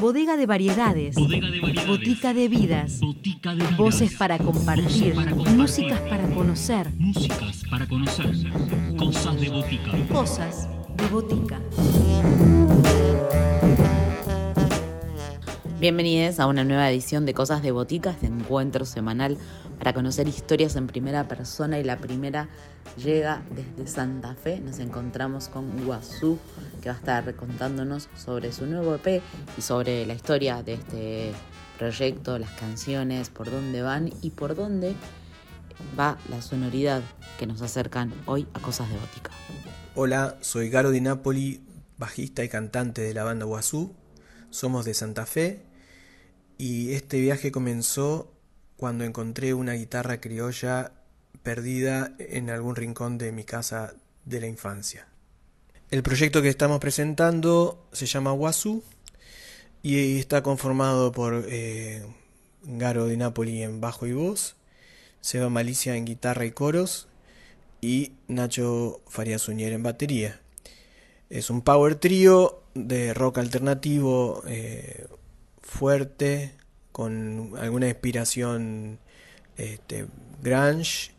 Bodega de variedades. Bodega de variedades. Botica de vidas. Botica de vidas. Voces para compartir. Voces para compartir. Músicas para conocer. Músicas para conocer. Cosas de botica. Cosas de botica. Bienvenidos a una nueva edición de Cosas de Botica, este encuentro semanal para conocer historias en primera persona y la primera llega desde Santa Fe. Nos encontramos con Guazú, que va a estar contándonos sobre su nuevo EP y sobre la historia de este proyecto, las canciones, por dónde van y por dónde va la sonoridad que nos acercan hoy a Cosas de Botica. Hola, soy Garo Di Napoli, bajista y cantante de la banda Guazú. Somos de Santa Fe y este viaje comenzó cuando encontré una guitarra criolla perdida en algún rincón de mi casa de la infancia. El proyecto que estamos presentando se llama Guazú y está conformado por eh, Garo Di Napoli en bajo y voz, Seba Malicia en guitarra y coros y Nacho Farías Uñer en batería. Es un power trío de rock alternativo eh, fuerte, con alguna inspiración este, grunge,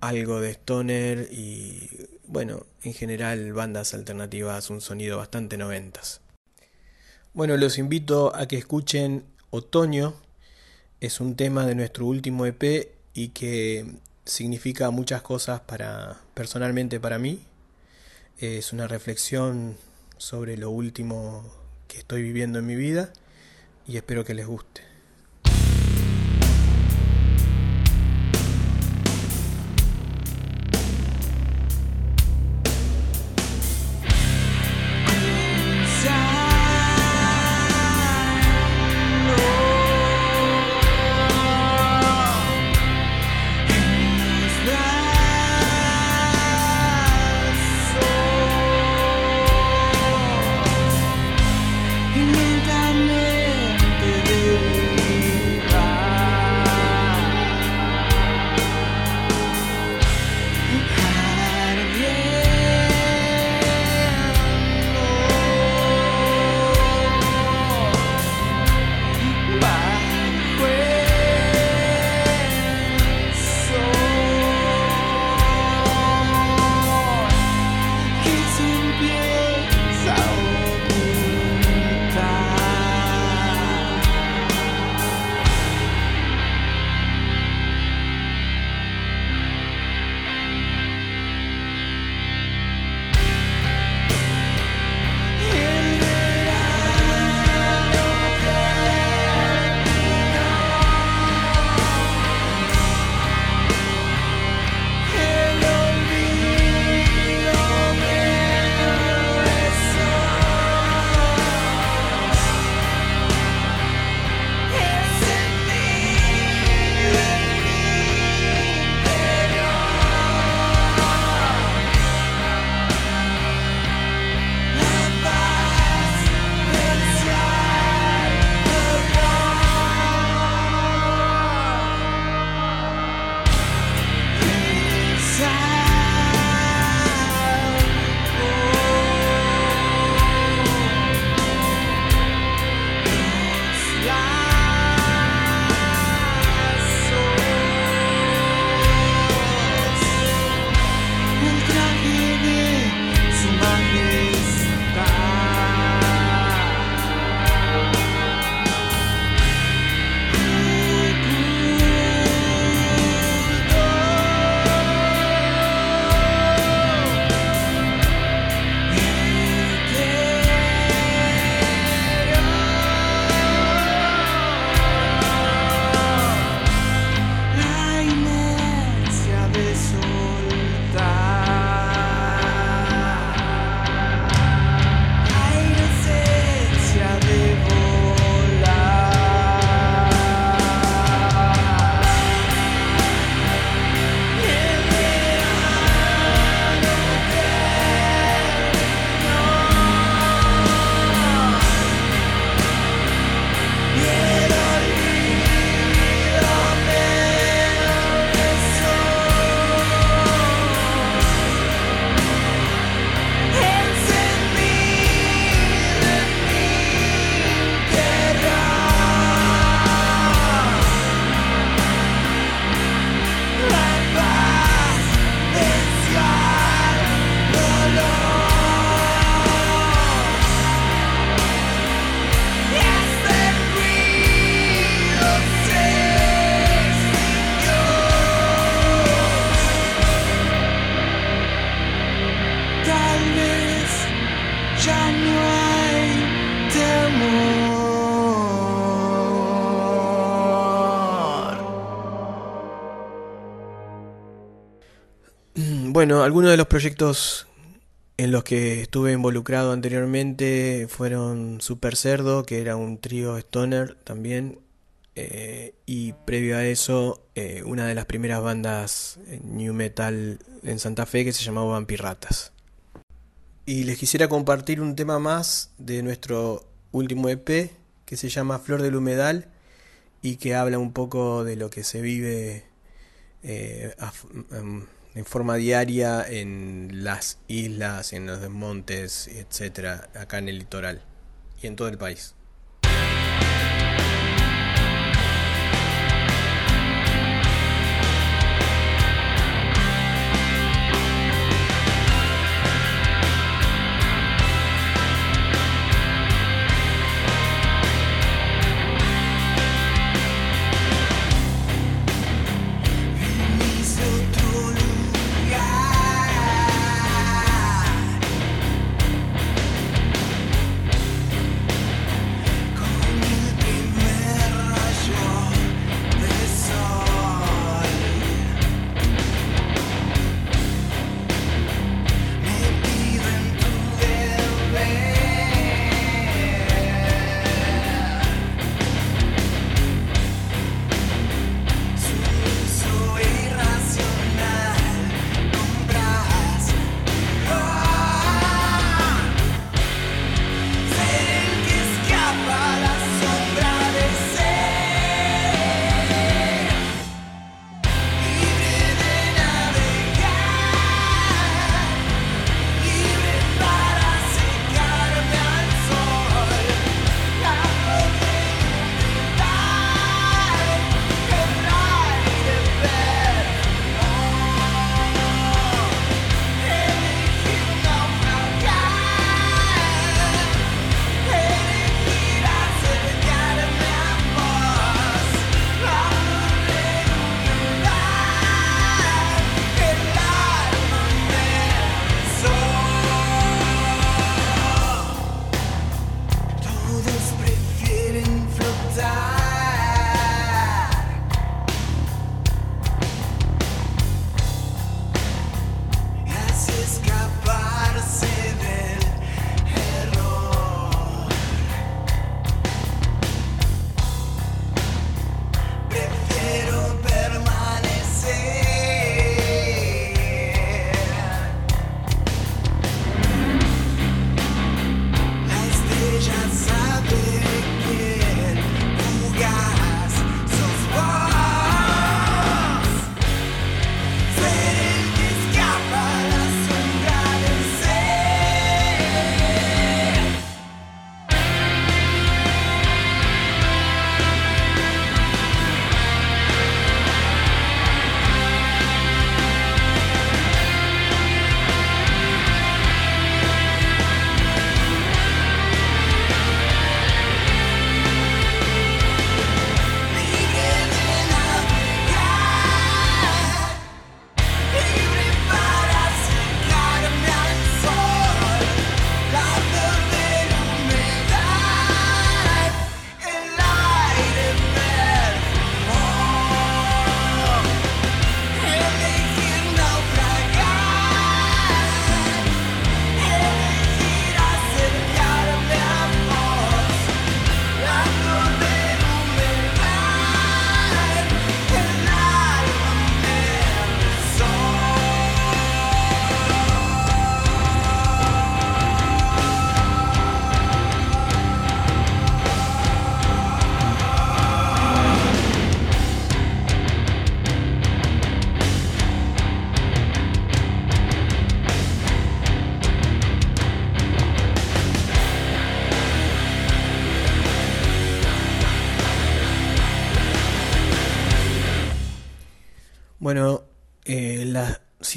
algo de stoner y bueno, en general bandas alternativas, un sonido bastante noventas. Bueno, los invito a que escuchen Otoño, es un tema de nuestro último EP y que significa muchas cosas para personalmente para mí. Es una reflexión sobre lo último que estoy viviendo en mi vida y espero que les guste. Bueno, algunos de los proyectos en los que estuve involucrado anteriormente fueron Super Cerdo, que era un trío stoner también, eh, y previo a eso eh, una de las primeras bandas new metal en Santa Fe que se llamaba Vampirratas. Y les quisiera compartir un tema más de nuestro último EP que se llama Flor del Humedal y que habla un poco de lo que se vive eh, en forma diaria en las islas, en los montes, etcétera, acá en el litoral y en todo el país.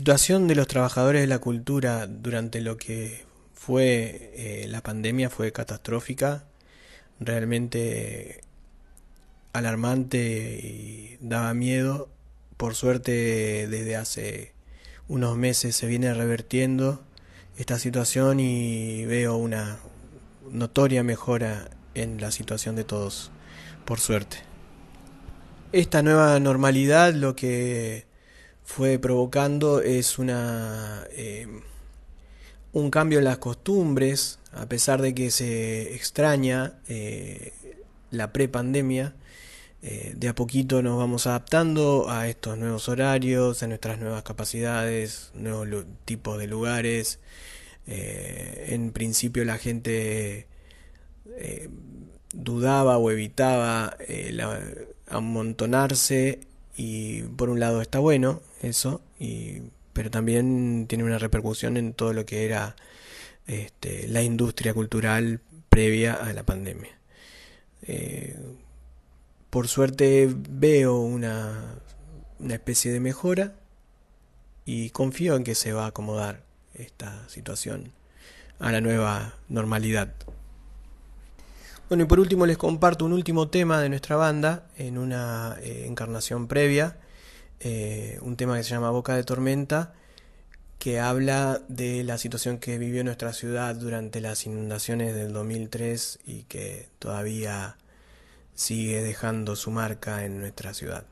Situación de los trabajadores de la cultura durante lo que fue eh, la pandemia fue catastrófica, realmente alarmante y daba miedo. Por suerte desde hace unos meses se viene revertiendo esta situación y veo una notoria mejora en la situación de todos, por suerte. Esta nueva normalidad lo que fue provocando es una eh, un cambio en las costumbres, a pesar de que se extraña eh, la prepandemia, eh, de a poquito nos vamos adaptando a estos nuevos horarios, a nuestras nuevas capacidades, nuevos tipos de lugares. Eh, en principio la gente dudaba o evitaba amontonarse y por un lado está bueno eso, y, pero también tiene una repercusión en todo lo que era este, la industria cultural previa a la pandemia. Eh, por suerte veo una, una especie de mejora y confío en que se va a acomodar esta situación a la nueva normalidad. Bueno, y por último les comparto un último tema de nuestra banda en una eh, encarnación previa, eh, un tema que se llama Boca de Tormenta, que habla de la situación que vivió nuestra ciudad durante las inundaciones del 2003 y que todavía sigue dejando su marca en nuestra ciudad.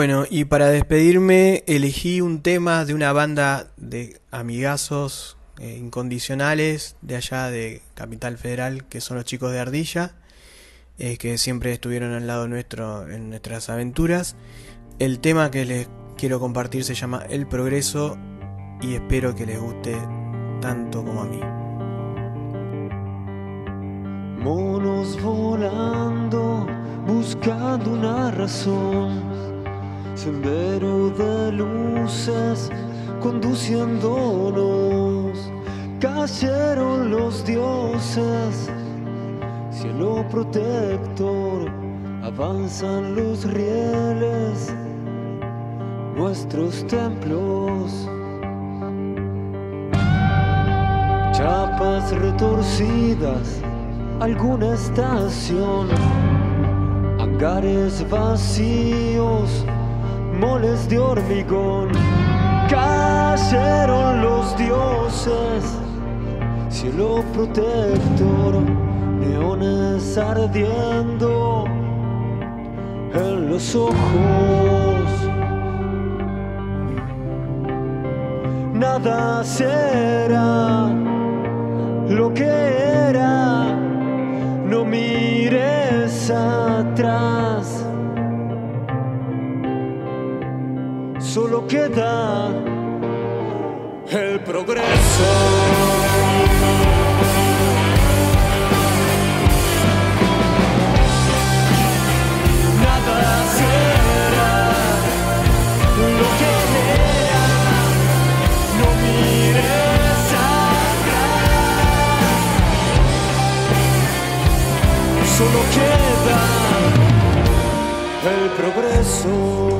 Bueno, y para despedirme elegí un tema de una banda de amigazos eh, incondicionales de allá de Capital Federal, que son los chicos de Ardilla, eh, que siempre estuvieron al lado nuestro en nuestras aventuras. El tema que les quiero compartir se llama El Progreso y espero que les guste tanto como a mí. Monos volando, buscando una razón. Sendero de luces, conduciéndonos. Cayeron los dioses, cielo protector. Avanzan los rieles, nuestros templos. Chapas retorcidas, alguna estación, hangares vacíos, moles de hormigón, cayeron los dioses, cielo protector, neones ardiendo en los ojos. Nada será lo que era, no mires atrás. Solo queda el progreso. Nada será lo que era, no mires atrás. Solo queda el progreso.